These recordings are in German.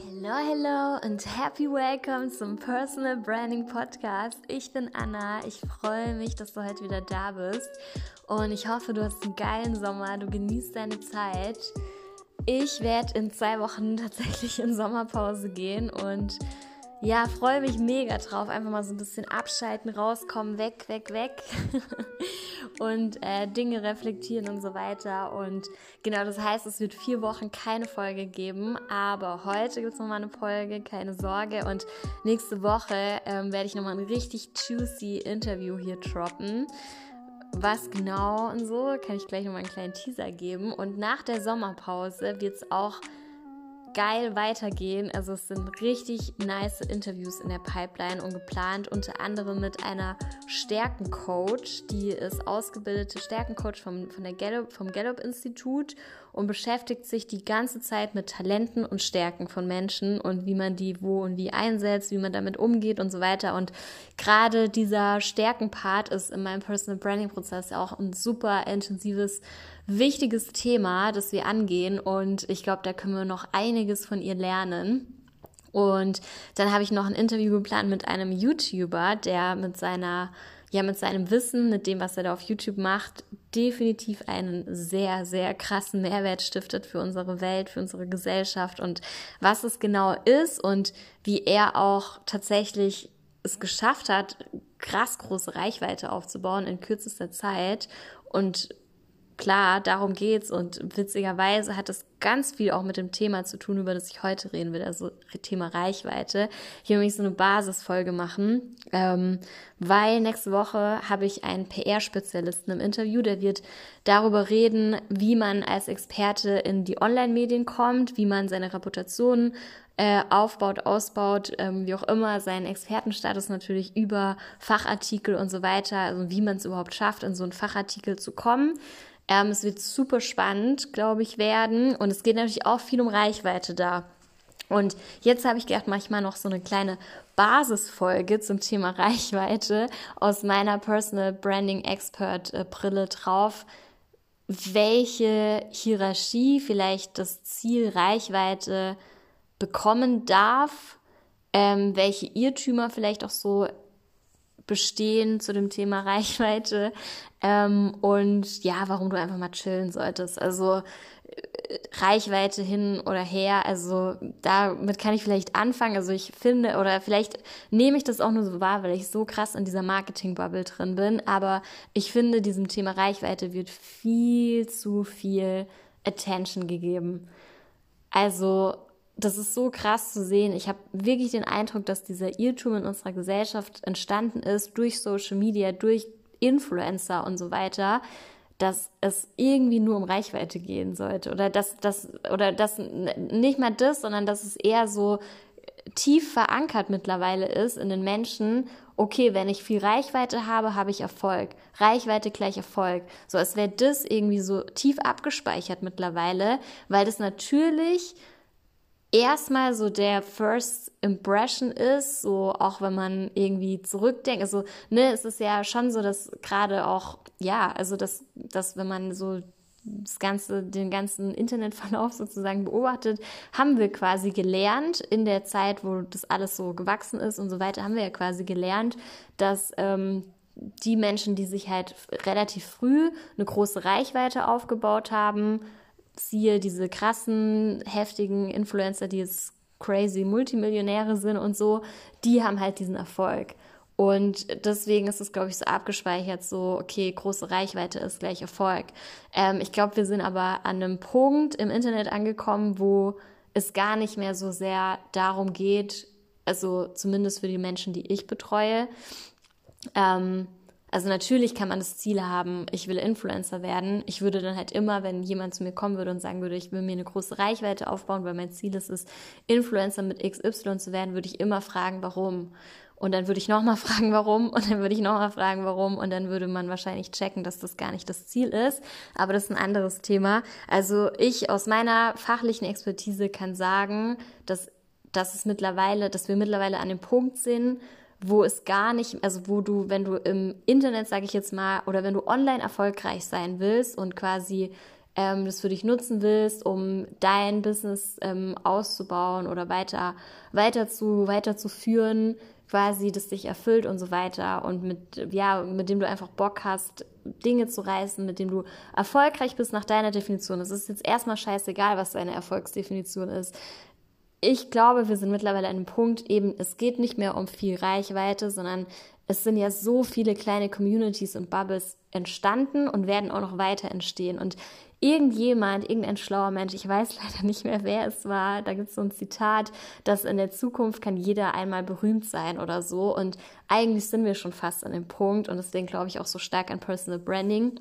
Hello, hello und happy welcome zum Personal Branding Podcast. Ich bin Anna. Ich freue mich, dass du heute wieder da bist und ich hoffe, du hast einen geilen Sommer. Du genießt deine Zeit. Ich werde in zwei Wochen tatsächlich in Sommerpause gehen und ja, freue mich mega drauf. Einfach mal so ein bisschen abschalten, rauskommen, weg, weg, weg. und äh, Dinge reflektieren und so weiter. Und genau, das heißt, es wird vier Wochen keine Folge geben. Aber heute gibt es nochmal eine Folge, keine Sorge. Und nächste Woche ähm, werde ich nochmal ein richtig juicy Interview hier droppen. Was genau und so, kann ich gleich nochmal einen kleinen Teaser geben. Und nach der Sommerpause wird es auch geil weitergehen. Also es sind richtig nice Interviews in der Pipeline und geplant, unter anderem mit einer Stärkencoach, die ist ausgebildete Stärkencoach vom, von der Gallup, vom Gallup-Institut und beschäftigt sich die ganze Zeit mit Talenten und Stärken von Menschen und wie man die wo und wie einsetzt, wie man damit umgeht und so weiter. Und gerade dieser Stärkenpart ist in meinem Personal Branding Prozess auch ein super intensives wichtiges Thema, das wir angehen und ich glaube, da können wir noch einiges von ihr lernen. Und dann habe ich noch ein Interview geplant mit einem YouTuber, der mit seiner ja mit seinem Wissen, mit dem, was er da auf YouTube macht, definitiv einen sehr, sehr krassen Mehrwert stiftet für unsere Welt, für unsere Gesellschaft und was es genau ist und wie er auch tatsächlich es geschafft hat, krass große Reichweite aufzubauen in kürzester Zeit und klar, darum geht's und witzigerweise hat es ganz viel auch mit dem Thema zu tun, über das ich heute reden will, also Thema Reichweite. Hier will ich so eine Basisfolge machen, ähm, weil nächste Woche habe ich einen PR-Spezialisten im Interview, der wird darüber reden, wie man als Experte in die Online-Medien kommt, wie man seine Reputation äh, aufbaut, ausbaut, ähm, wie auch immer, seinen Expertenstatus natürlich über Fachartikel und so weiter, also wie man es überhaupt schafft, in so einen Fachartikel zu kommen. Ähm, es wird super spannend, glaube ich, werden. Und es geht natürlich auch viel um Reichweite da. Und jetzt habe ich gedacht, mache ich mal noch so eine kleine Basisfolge zum Thema Reichweite aus meiner Personal Branding Expert äh, Brille drauf, welche Hierarchie vielleicht das Ziel Reichweite bekommen darf, ähm, welche Irrtümer vielleicht auch so bestehen zu dem Thema Reichweite ähm, und ja, warum du einfach mal chillen solltest. Also äh, Reichweite hin oder her, also damit kann ich vielleicht anfangen. Also ich finde, oder vielleicht nehme ich das auch nur so wahr, weil ich so krass in dieser Marketing-Bubble drin bin, aber ich finde, diesem Thema Reichweite wird viel zu viel Attention gegeben. Also das ist so krass zu sehen. Ich habe wirklich den Eindruck, dass dieser Irrtum in unserer Gesellschaft entstanden ist durch Social Media, durch Influencer und so weiter, dass es irgendwie nur um Reichweite gehen sollte oder dass das oder dass nicht mal das, sondern dass es eher so tief verankert mittlerweile ist in den Menschen. Okay, wenn ich viel Reichweite habe, habe ich Erfolg. Reichweite gleich Erfolg. So, als wäre das irgendwie so tief abgespeichert mittlerweile, weil das natürlich erstmal so der First Impression ist, so auch wenn man irgendwie zurückdenkt, also ne, es ist ja schon so, dass gerade auch, ja, also dass, dass wenn man so das ganze, den ganzen Internetverlauf sozusagen beobachtet, haben wir quasi gelernt in der Zeit, wo das alles so gewachsen ist und so weiter, haben wir ja quasi gelernt, dass ähm, die Menschen, die sich halt relativ früh eine große Reichweite aufgebaut haben, siehe diese krassen, heftigen Influencer, die jetzt crazy Multimillionäre sind und so, die haben halt diesen Erfolg. Und deswegen ist es, glaube ich, so abgespeichert, so, okay, große Reichweite ist gleich Erfolg. Ähm, ich glaube, wir sind aber an einem Punkt im Internet angekommen, wo es gar nicht mehr so sehr darum geht, also zumindest für die Menschen, die ich betreue, ähm, also natürlich kann man das Ziel haben, ich will Influencer werden. Ich würde dann halt immer, wenn jemand zu mir kommen würde und sagen würde, ich will mir eine große Reichweite aufbauen, weil mein Ziel ist es, Influencer mit XY zu werden, würde ich immer fragen, warum. Und dann würde ich nochmal fragen, warum. Und dann würde ich nochmal fragen, warum. Und dann würde man wahrscheinlich checken, dass das gar nicht das Ziel ist. Aber das ist ein anderes Thema. Also ich aus meiner fachlichen Expertise kann sagen, dass, dass es mittlerweile, dass wir mittlerweile an dem Punkt sind, wo es gar nicht, also wo du, wenn du im Internet, sage ich jetzt mal, oder wenn du online erfolgreich sein willst und quasi ähm, das für dich nutzen willst, um dein Business ähm, auszubauen oder weiter, weiter zu, weiterzuführen, quasi, das dich erfüllt und so weiter und mit, ja, mit dem du einfach Bock hast, Dinge zu reißen, mit dem du erfolgreich bist nach deiner Definition. Es ist jetzt erstmal scheißegal, was deine Erfolgsdefinition ist. Ich glaube, wir sind mittlerweile an einem Punkt, eben, es geht nicht mehr um viel Reichweite, sondern es sind ja so viele kleine Communities und Bubbles entstanden und werden auch noch weiter entstehen. Und irgendjemand, irgendein schlauer Mensch, ich weiß leider nicht mehr, wer es war, da gibt es so ein Zitat, dass in der Zukunft kann jeder einmal berühmt sein oder so. Und eigentlich sind wir schon fast an dem Punkt und deswegen glaube ich auch so stark an Personal Branding.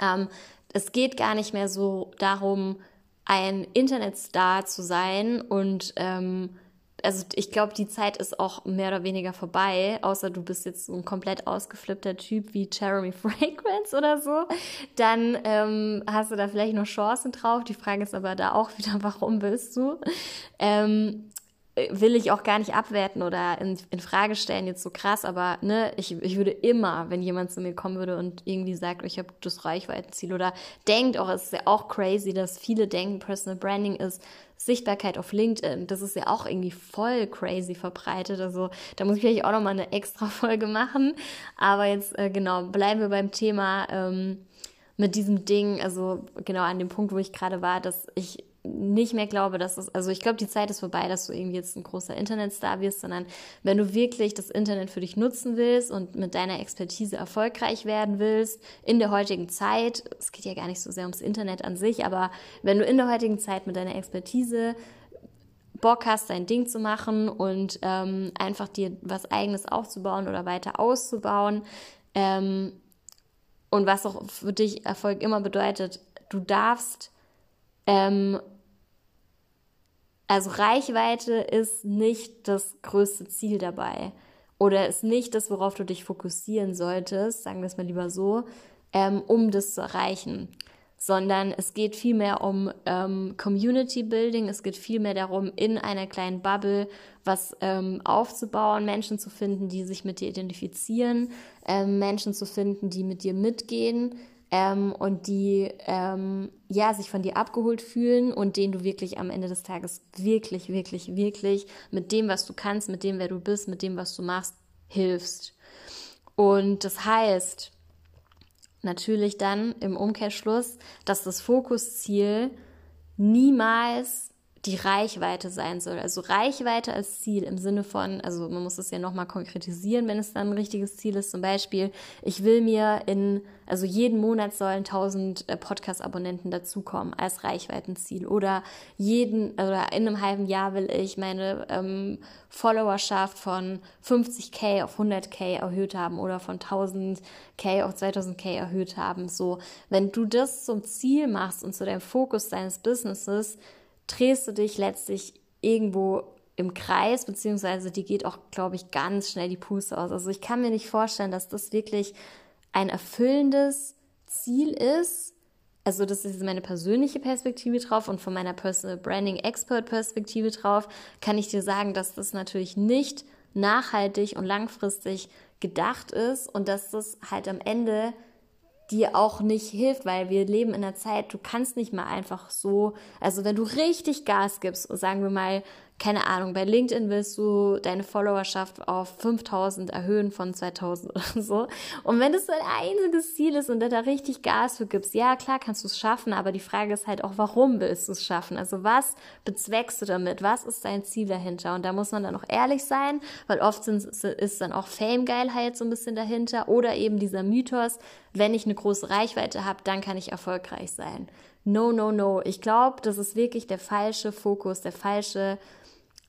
Ähm, es geht gar nicht mehr so darum, ein Internetstar zu sein und ähm, also ich glaube, die Zeit ist auch mehr oder weniger vorbei, außer du bist jetzt so ein komplett ausgeflippter Typ wie Jeremy Fragrance oder so, dann ähm, hast du da vielleicht noch Chancen drauf. Die Frage ist aber da auch wieder, warum willst du? Ähm, will ich auch gar nicht abwerten oder in, in Frage stellen jetzt so krass, aber ne, ich, ich würde immer, wenn jemand zu mir kommen würde und irgendwie sagt, ich habe das Reichweitenziel oder denkt auch, es ist ja auch crazy, dass viele denken, Personal Branding ist Sichtbarkeit auf LinkedIn. Das ist ja auch irgendwie voll crazy verbreitet. Also da muss ich vielleicht auch nochmal eine extra Folge machen. Aber jetzt äh, genau, bleiben wir beim Thema ähm, mit diesem Ding, also genau an dem Punkt, wo ich gerade war, dass ich nicht mehr glaube, dass es, also ich glaube, die Zeit ist vorbei, dass du irgendwie jetzt ein großer Internetstar wirst, sondern wenn du wirklich das Internet für dich nutzen willst und mit deiner Expertise erfolgreich werden willst, in der heutigen Zeit, es geht ja gar nicht so sehr ums Internet an sich, aber wenn du in der heutigen Zeit mit deiner Expertise Bock hast, dein Ding zu machen und ähm, einfach dir was eigenes aufzubauen oder weiter auszubauen, ähm, und was auch für dich Erfolg immer bedeutet, du darfst ähm, also Reichweite ist nicht das größte Ziel dabei. Oder ist nicht das, worauf du dich fokussieren solltest, sagen wir es mal lieber so, ähm, um das zu erreichen, sondern es geht vielmehr um ähm, Community Building, es geht vielmehr darum, in einer kleinen Bubble was ähm, aufzubauen, Menschen zu finden, die sich mit dir identifizieren, ähm, Menschen zu finden, die mit dir mitgehen, ähm, und die ähm, ja sich von dir abgeholt fühlen und denen du wirklich am Ende des Tages wirklich, wirklich, wirklich mit dem, was du kannst, mit dem, wer du bist, mit dem, was du machst, hilfst. Und das heißt natürlich dann im Umkehrschluss, dass das Fokusziel niemals die Reichweite sein soll. Also Reichweite als Ziel im Sinne von, also man muss es ja nochmal konkretisieren, wenn es dann ein richtiges Ziel ist. Zum Beispiel, ich will mir in, also jeden Monat sollen 1000 äh, Podcast-Abonnenten dazukommen als Reichweitenziel. Oder jeden, oder in einem halben Jahr will ich meine ähm, Followerschaft von 50k auf 100k erhöht haben oder von 1000k auf 2000k erhöht haben. So, wenn du das zum Ziel machst und zu deinem Fokus deines Businesses, drehst du dich letztlich irgendwo im Kreis, beziehungsweise die geht auch, glaube ich, ganz schnell die Puste aus. Also ich kann mir nicht vorstellen, dass das wirklich ein erfüllendes Ziel ist. Also das ist meine persönliche Perspektive drauf und von meiner Personal Branding Expert Perspektive drauf kann ich dir sagen, dass das natürlich nicht nachhaltig und langfristig gedacht ist und dass das halt am Ende dir auch nicht hilft, weil wir leben in einer Zeit, du kannst nicht mal einfach so, also wenn du richtig Gas gibst, sagen wir mal, keine Ahnung, bei LinkedIn willst du deine Followerschaft auf 5000 erhöhen von 2000 oder so. Und wenn das dein einziges Ziel ist und du da richtig Gas für gibst, ja, klar kannst du es schaffen, aber die Frage ist halt auch, warum willst du es schaffen? Also was bezweckst du damit? Was ist dein Ziel dahinter? Und da muss man dann auch ehrlich sein, weil oft ist dann auch Fame-Geilheit so ein bisschen dahinter oder eben dieser Mythos, wenn ich eine große Reichweite habe, dann kann ich erfolgreich sein. No, no, no. Ich glaube, das ist wirklich der falsche Fokus, der falsche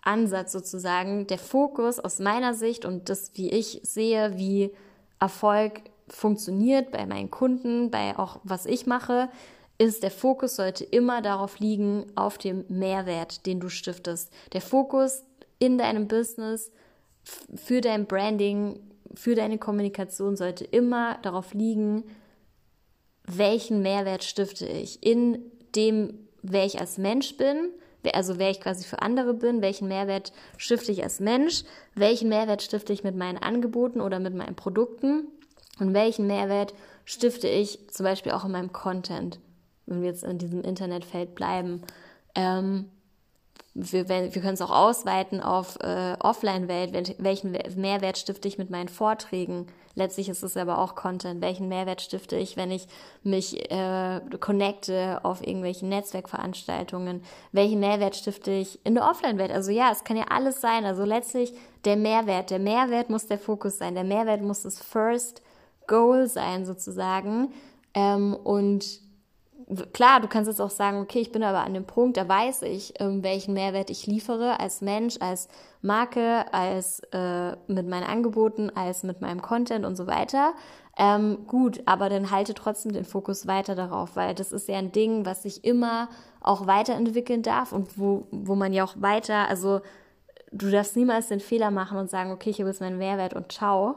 Ansatz sozusagen, der Fokus aus meiner Sicht und das, wie ich sehe, wie Erfolg funktioniert bei meinen Kunden, bei auch was ich mache, ist der Fokus sollte immer darauf liegen, auf dem Mehrwert, den du stiftest. Der Fokus in deinem Business, für dein Branding, für deine Kommunikation sollte immer darauf liegen, welchen Mehrwert stifte ich in dem, wer ich als Mensch bin, also wer ich quasi für andere bin, welchen Mehrwert stifte ich als Mensch, welchen Mehrwert stifte ich mit meinen Angeboten oder mit meinen Produkten und welchen Mehrwert stifte ich zum Beispiel auch in meinem Content. wenn wir jetzt in diesem Internetfeld bleiben. Ähm, wir, wir können es auch ausweiten auf äh, Offline-Welt. Welchen Mehrwert stifte ich mit meinen Vorträgen? Letztlich ist es aber auch Content. Welchen Mehrwert stifte ich, wenn ich mich äh, connecte auf irgendwelchen Netzwerkveranstaltungen? Welchen Mehrwert stifte ich in der Offline-Welt? Also ja, es kann ja alles sein. Also letztlich der Mehrwert. Der Mehrwert muss der Fokus sein. Der Mehrwert muss das First Goal sein sozusagen. Ähm, und klar, du kannst jetzt auch sagen, okay, ich bin aber an dem Punkt, da weiß ich, ähm, welchen Mehrwert ich liefere als Mensch, als Marke, als äh, mit meinen Angeboten, als mit meinem Content und so weiter. Ähm, gut, aber dann halte trotzdem den Fokus weiter darauf, weil das ist ja ein Ding, was sich immer auch weiterentwickeln darf und wo, wo man ja auch weiter, also du darfst niemals den Fehler machen und sagen, okay, ich habe jetzt meinen Mehrwert und ciao,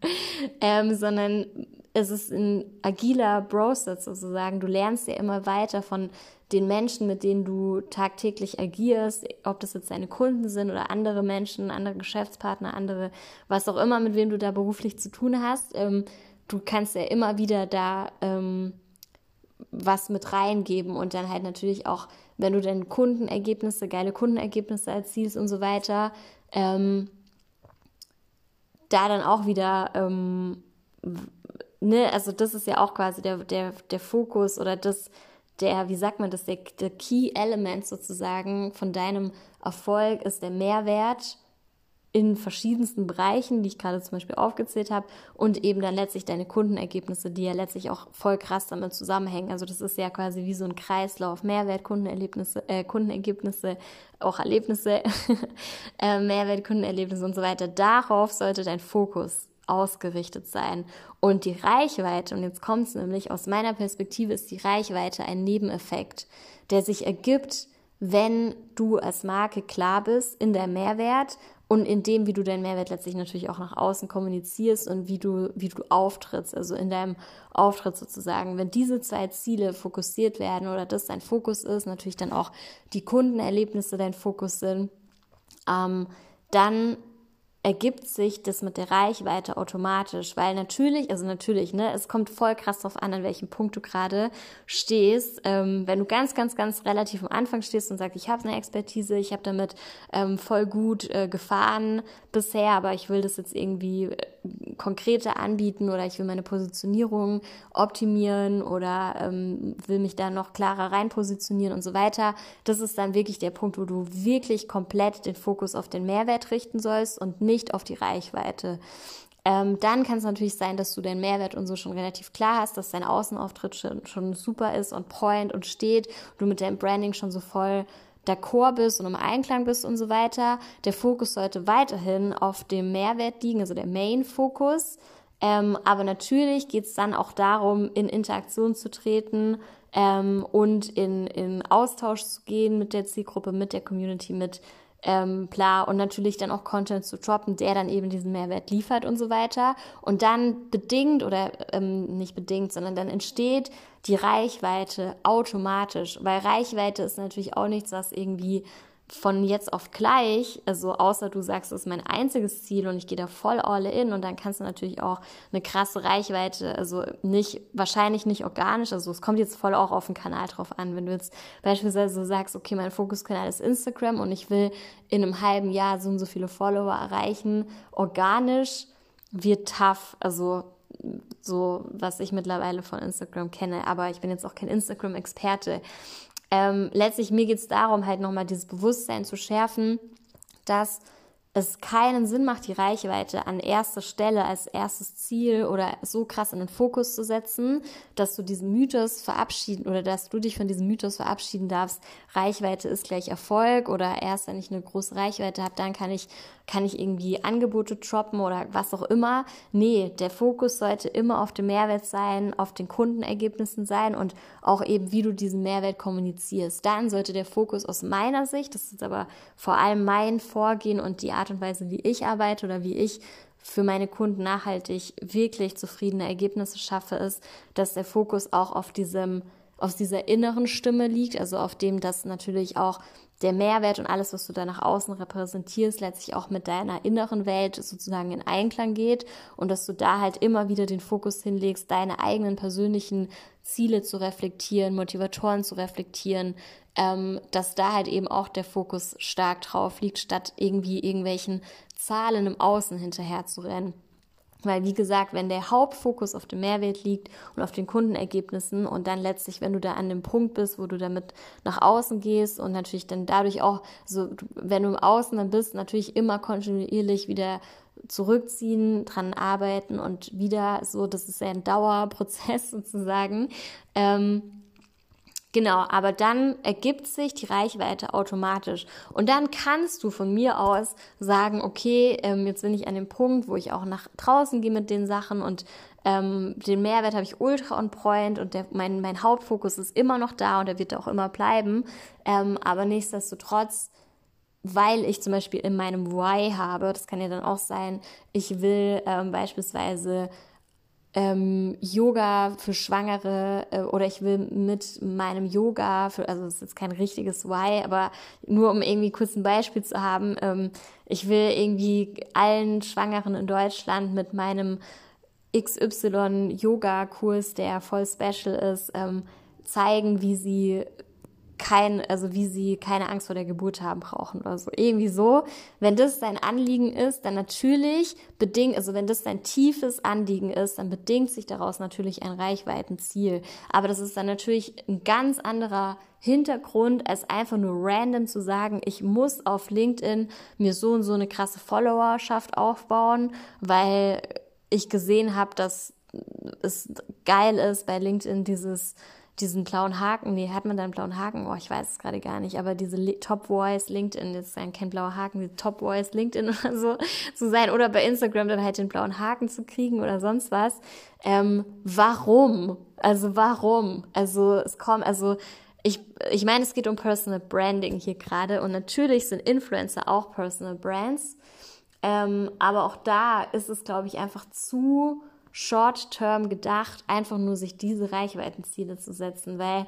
ähm, sondern es ist ein agiler Process sozusagen. Du lernst ja immer weiter von den Menschen, mit denen du tagtäglich agierst, ob das jetzt deine Kunden sind oder andere Menschen, andere Geschäftspartner, andere, was auch immer, mit wem du da beruflich zu tun hast. Ähm, du kannst ja immer wieder da ähm, was mit reingeben und dann halt natürlich auch, wenn du dann Kundenergebnisse, geile Kundenergebnisse erzielst und so weiter, ähm, da dann auch wieder ähm, ne, also das ist ja auch quasi der, der, der Fokus oder das, der, wie sagt man das, der, der Key Element sozusagen von deinem Erfolg ist der Mehrwert in verschiedensten Bereichen, die ich gerade zum Beispiel aufgezählt habe, und eben dann letztlich deine Kundenergebnisse, die ja letztlich auch voll krass damit zusammenhängen. Also das ist ja quasi wie so ein Kreislauf. Mehrwert, Kundenerlebnisse, äh, Kundenergebnisse, auch Erlebnisse, äh, Mehrwert, Kundenerlebnisse und so weiter. Darauf sollte dein Fokus ausgerichtet sein. Und die Reichweite, und jetzt kommt es nämlich, aus meiner Perspektive ist die Reichweite ein Nebeneffekt, der sich ergibt, wenn du als Marke klar bist in der Mehrwert und in dem, wie du deinen Mehrwert letztlich natürlich auch nach außen kommunizierst und wie du, wie du auftrittst, also in deinem Auftritt sozusagen. Wenn diese zwei Ziele fokussiert werden oder das dein Fokus ist, natürlich dann auch die Kundenerlebnisse dein Fokus sind, ähm, dann ergibt sich das mit der Reichweite automatisch, weil natürlich, also natürlich, ne, es kommt voll krass drauf an, an welchem Punkt du gerade stehst. Ähm, wenn du ganz, ganz, ganz relativ am Anfang stehst und sagst, ich habe eine Expertise, ich habe damit ähm, voll gut äh, gefahren bisher, aber ich will das jetzt irgendwie äh, konkreter anbieten oder ich will meine Positionierung optimieren oder ähm, will mich da noch klarer rein positionieren und so weiter. Das ist dann wirklich der Punkt, wo du wirklich komplett den Fokus auf den Mehrwert richten sollst und nicht auf die Reichweite. Ähm, dann kann es natürlich sein, dass du den Mehrwert und so schon relativ klar hast, dass dein Außenauftritt schon, schon super ist und point und steht, du mit deinem Branding schon so voll d'accord bist und im Einklang bist und so weiter. Der Fokus sollte weiterhin auf dem Mehrwert liegen, also der Main-Fokus. Ähm, aber natürlich geht es dann auch darum, in Interaktion zu treten ähm, und in, in Austausch zu gehen mit der Zielgruppe, mit der Community, mit ähm, bla und natürlich dann auch Content zu droppen, der dann eben diesen Mehrwert liefert und so weiter. Und dann bedingt oder ähm, nicht bedingt, sondern dann entsteht die Reichweite automatisch, weil Reichweite ist natürlich auch nichts, was irgendwie von jetzt auf gleich, also außer du sagst, das ist mein einziges Ziel und ich gehe da voll all in und dann kannst du natürlich auch eine krasse Reichweite, also nicht, wahrscheinlich nicht organisch, also es kommt jetzt voll auch auf den Kanal drauf an, wenn du jetzt beispielsweise sagst, okay, mein Fokuskanal ist Instagram und ich will in einem halben Jahr so und so viele Follower erreichen, organisch wird tough, also so, was ich mittlerweile von Instagram kenne, aber ich bin jetzt auch kein Instagram-Experte. Ähm, letztlich mir geht es darum, halt nochmal dieses Bewusstsein zu schärfen, dass es keinen Sinn macht, die Reichweite an erster Stelle als erstes Ziel oder so krass in den Fokus zu setzen, dass du diesen Mythos verabschieden oder dass du dich von diesem Mythos verabschieden darfst, Reichweite ist gleich Erfolg oder erst wenn ich eine große Reichweite habe, dann kann ich, kann ich irgendwie Angebote droppen oder was auch immer. Nee, der Fokus sollte immer auf dem Mehrwert sein, auf den Kundenergebnissen sein und auch eben, wie du diesen Mehrwert kommunizierst. Dann sollte der Fokus aus meiner Sicht, das ist aber vor allem mein Vorgehen und die Art und Weise, wie ich arbeite oder wie ich für meine Kunden nachhaltig wirklich zufriedene Ergebnisse schaffe, ist, dass der Fokus auch auf diesem, auf dieser inneren Stimme liegt, also auf dem, dass natürlich auch der Mehrwert und alles, was du da nach außen repräsentierst, letztlich auch mit deiner inneren Welt sozusagen in Einklang geht und dass du da halt immer wieder den Fokus hinlegst, deine eigenen persönlichen Ziele zu reflektieren, Motivatoren zu reflektieren, ähm, dass da halt eben auch der Fokus stark drauf liegt, statt irgendwie irgendwelchen Zahlen im Außen hinterher zu rennen. Weil, wie gesagt, wenn der Hauptfokus auf dem Mehrwert liegt und auf den Kundenergebnissen und dann letztlich, wenn du da an dem Punkt bist, wo du damit nach außen gehst und natürlich dann dadurch auch, so, wenn du im Außen dann bist, natürlich immer kontinuierlich wieder zurückziehen, dran arbeiten und wieder so, das ist ja ein Dauerprozess sozusagen. Ähm, Genau, aber dann ergibt sich die Reichweite automatisch. Und dann kannst du von mir aus sagen, okay, ähm, jetzt bin ich an dem Punkt, wo ich auch nach draußen gehe mit den Sachen und ähm, den Mehrwert habe ich ultra on point und der, mein, mein Hauptfokus ist immer noch da und der wird auch immer bleiben. Ähm, aber nichtsdestotrotz weil ich zum Beispiel in meinem Why habe, das kann ja dann auch sein, ich will ähm, beispielsweise ähm, Yoga für Schwangere äh, oder ich will mit meinem Yoga, für, also das ist jetzt kein richtiges Why, aber nur um irgendwie kurz ein Beispiel zu haben, ähm, ich will irgendwie allen Schwangeren in Deutschland mit meinem XY-Yoga-Kurs, der voll special ist, ähm, zeigen, wie sie kein, also wie sie keine Angst vor der Geburt haben brauchen oder so. Irgendwie so. Wenn das dein Anliegen ist, dann natürlich bedingt, also wenn das dein tiefes Anliegen ist, dann bedingt sich daraus natürlich ein Reichweitenziel. Aber das ist dann natürlich ein ganz anderer Hintergrund, als einfach nur random zu sagen, ich muss auf LinkedIn mir so und so eine krasse Followerschaft aufbauen, weil ich gesehen habe, dass es geil ist, bei LinkedIn dieses diesen blauen Haken, nee, hat man da einen blauen Haken? Oh, ich weiß es gerade gar nicht, aber diese Top Voice LinkedIn, das ist ja kein blauer Haken, die Top Voice LinkedIn oder so zu sein oder bei Instagram dann halt den blauen Haken zu kriegen oder sonst was. Ähm, warum? Also warum? Also es kommt, also ich, ich meine, es geht um Personal Branding hier gerade und natürlich sind Influencer auch Personal Brands, ähm, aber auch da ist es, glaube ich, einfach zu short-term gedacht, einfach nur sich diese Reichweitenziele zu setzen, weil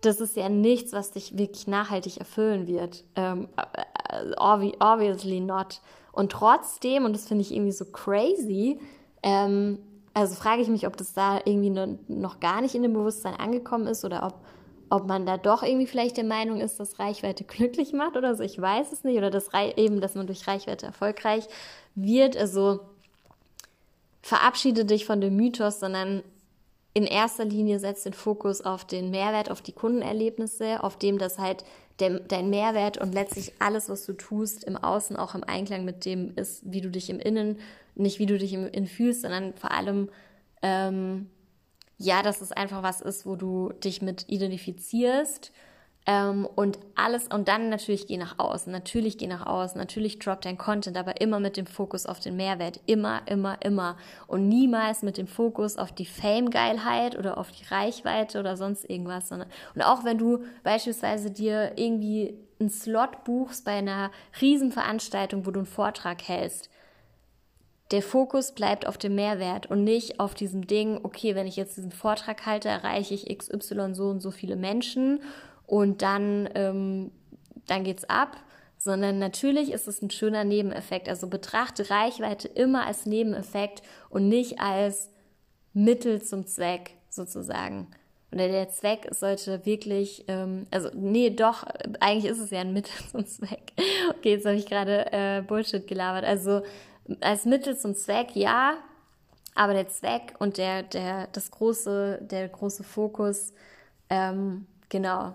das ist ja nichts, was dich wirklich nachhaltig erfüllen wird. Ähm, äh, obviously not. Und trotzdem, und das finde ich irgendwie so crazy, ähm, also frage ich mich, ob das da irgendwie noch gar nicht in dem Bewusstsein angekommen ist oder ob, ob man da doch irgendwie vielleicht der Meinung ist, dass Reichweite glücklich macht oder so. Ich weiß es nicht. Oder dass eben, dass man durch Reichweite erfolgreich wird. Also verabschiede dich von dem Mythos, sondern in erster Linie setzt den Fokus auf den Mehrwert, auf die Kundenerlebnisse, auf dem, dass halt der, dein Mehrwert und letztlich alles, was du tust, im Außen auch im Einklang mit dem ist, wie du dich im Innen, nicht wie du dich im Innen fühlst, sondern vor allem, ähm, ja, dass es einfach was ist, wo du dich mit identifizierst ähm, und alles, und dann natürlich geh nach außen, natürlich geh nach außen, natürlich drop dein Content, aber immer mit dem Fokus auf den Mehrwert, immer, immer, immer. Und niemals mit dem Fokus auf die Fame-Geilheit oder auf die Reichweite oder sonst irgendwas, sondern, und auch wenn du beispielsweise dir irgendwie einen Slot buchst bei einer Riesenveranstaltung, wo du einen Vortrag hältst, der Fokus bleibt auf dem Mehrwert und nicht auf diesem Ding, okay, wenn ich jetzt diesen Vortrag halte, erreiche ich XY so und so viele Menschen und dann, ähm, dann geht's ab, sondern natürlich ist es ein schöner Nebeneffekt. Also betrachte Reichweite immer als Nebeneffekt und nicht als Mittel zum Zweck sozusagen. Oder der Zweck sollte wirklich, ähm, also nee, doch, eigentlich ist es ja ein Mittel zum Zweck. Okay, jetzt habe ich gerade äh, Bullshit gelabert. Also als Mittel zum Zweck, ja, aber der Zweck und der, der, das große, der große Fokus, ähm, genau,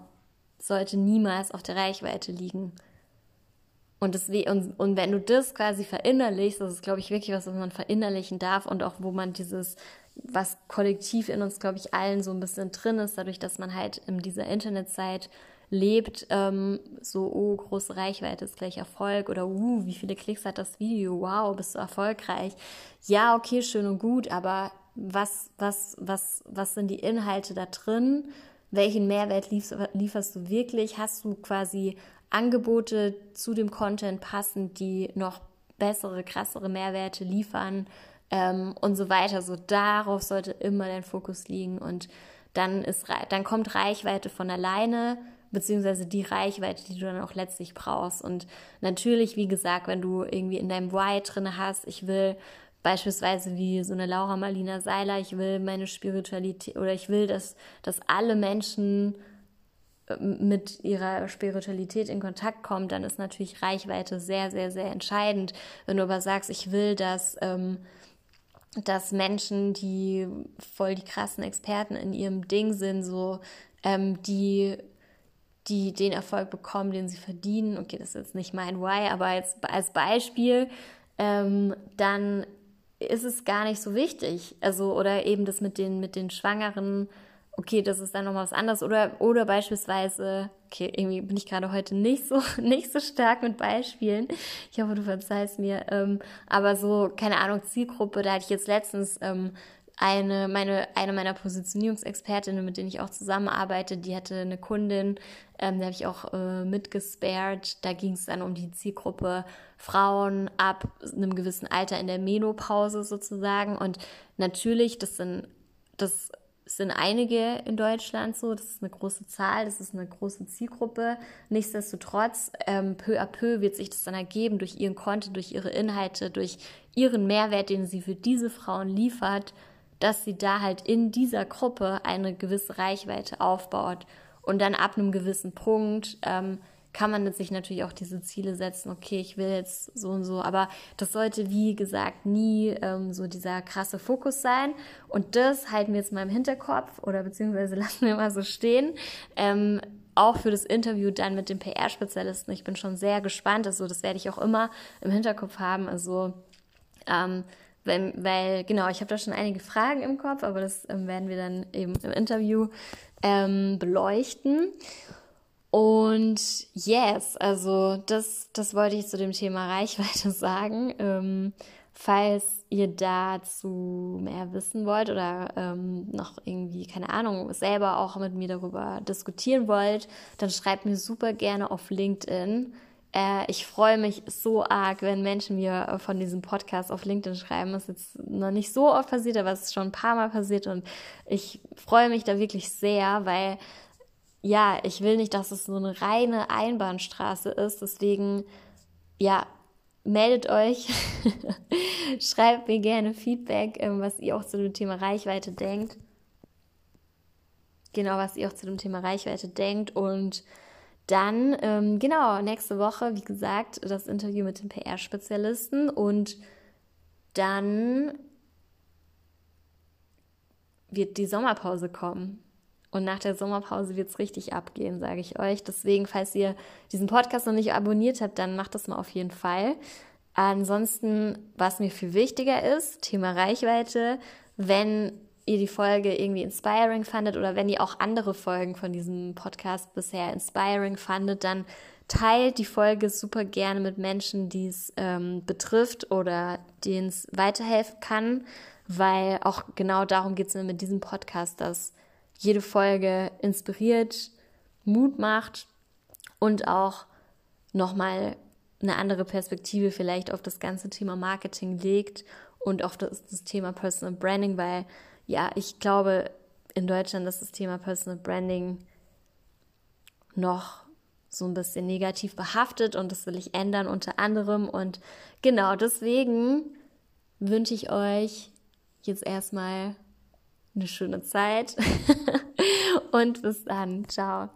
sollte niemals auf der Reichweite liegen. Und, das, und, und wenn du das quasi verinnerlichst, das ist, glaube ich, wirklich was, was man verinnerlichen darf und auch wo man dieses, was kollektiv in uns, glaube ich, allen so ein bisschen drin ist, dadurch, dass man halt in dieser Internetzeit lebt, ähm, so, oh, große Reichweite ist gleich Erfolg oder, uh, wie viele Klicks hat das Video, wow, bist du erfolgreich. Ja, okay, schön und gut, aber was, was, was, was sind die Inhalte da drin? Welchen Mehrwert lieferst du wirklich? Hast du quasi Angebote zu dem Content passend, die noch bessere, krassere Mehrwerte liefern ähm, und so weiter. So darauf sollte immer dein Fokus liegen und dann ist dann kommt Reichweite von alleine, beziehungsweise die Reichweite, die du dann auch letztlich brauchst. Und natürlich, wie gesagt, wenn du irgendwie in deinem Why drin hast, ich will beispielsweise wie so eine Laura Marlina Seiler, ich will meine Spiritualität oder ich will, dass, dass alle Menschen äh, mit ihrer Spiritualität in Kontakt kommen, dann ist natürlich Reichweite sehr, sehr, sehr entscheidend. Wenn du aber sagst, ich will, dass, ähm, dass Menschen, die voll die krassen Experten in ihrem Ding sind, so ähm, die die den Erfolg bekommen, den sie verdienen. Okay, das ist jetzt nicht mein Why, aber als, als Beispiel, ähm, dann ist es gar nicht so wichtig. Also, oder eben das mit den, mit den Schwangeren, okay, das ist dann nochmal was anderes. Oder, oder beispielsweise, okay, irgendwie bin ich gerade heute nicht so, nicht so stark mit Beispielen. Ich hoffe, du verzeihst mir. Ähm, aber so, keine Ahnung, Zielgruppe, da hatte ich jetzt letztens ähm, eine, meine, eine meiner Positionierungsexpertinnen, mit denen ich auch zusammenarbeite, die hatte eine Kundin, ähm, da habe ich auch äh, mitgespared. Da ging es dann um die Zielgruppe Frauen ab einem gewissen Alter in der Menopause sozusagen. Und natürlich, das sind, das sind einige in Deutschland so, das ist eine große Zahl, das ist eine große Zielgruppe. Nichtsdestotrotz, ähm, peu à peu wird sich das dann ergeben durch ihren Content, durch ihre Inhalte, durch ihren Mehrwert, den sie für diese Frauen liefert, dass sie da halt in dieser Gruppe eine gewisse Reichweite aufbaut. Und dann ab einem gewissen Punkt ähm, kann man sich natürlich auch diese Ziele setzen, okay, ich will jetzt so und so, aber das sollte, wie gesagt, nie ähm, so dieser krasse Fokus sein. Und das halten wir jetzt mal im Hinterkopf oder beziehungsweise lassen wir mal so stehen. Ähm, auch für das Interview dann mit dem PR-Spezialisten. Ich bin schon sehr gespannt. Also das werde ich auch immer im Hinterkopf haben. Also ähm, weil, weil genau, ich habe da schon einige Fragen im Kopf, aber das ähm, werden wir dann eben im Interview ähm, beleuchten. Und yes, also das, das wollte ich zu dem Thema Reichweite sagen. Ähm, falls ihr dazu mehr wissen wollt oder ähm, noch irgendwie, keine Ahnung, selber auch mit mir darüber diskutieren wollt, dann schreibt mir super gerne auf LinkedIn. Äh, ich freue mich so arg, wenn Menschen mir von diesem Podcast auf LinkedIn schreiben. Das ist jetzt noch nicht so oft passiert, aber es ist schon ein paar Mal passiert und ich freue mich da wirklich sehr, weil ja, ich will nicht, dass es so eine reine Einbahnstraße ist. Deswegen, ja, meldet euch, schreibt mir gerne Feedback, ähm, was ihr auch zu dem Thema Reichweite denkt. Genau, was ihr auch zu dem Thema Reichweite denkt und dann, ähm, genau, nächste Woche, wie gesagt, das Interview mit dem PR-Spezialisten und dann wird die Sommerpause kommen. Und nach der Sommerpause wird es richtig abgehen, sage ich euch. Deswegen, falls ihr diesen Podcast noch nicht abonniert habt, dann macht das mal auf jeden Fall. Ansonsten, was mir viel wichtiger ist, Thema Reichweite, wenn ihr die Folge irgendwie inspiring fandet oder wenn ihr auch andere Folgen von diesem Podcast bisher inspiring fandet, dann teilt die Folge super gerne mit Menschen, die es ähm, betrifft oder denen es weiterhelfen kann, weil auch genau darum geht es mir mit diesem Podcast, dass jede Folge inspiriert, Mut macht und auch nochmal eine andere Perspektive vielleicht auf das ganze Thema Marketing legt und auf das, das Thema Personal Branding, weil ja, ich glaube in Deutschland ist das Thema Personal Branding noch so ein bisschen negativ behaftet und das will ich ändern unter anderem. Und genau deswegen wünsche ich euch jetzt erstmal eine schöne Zeit und bis dann. Ciao.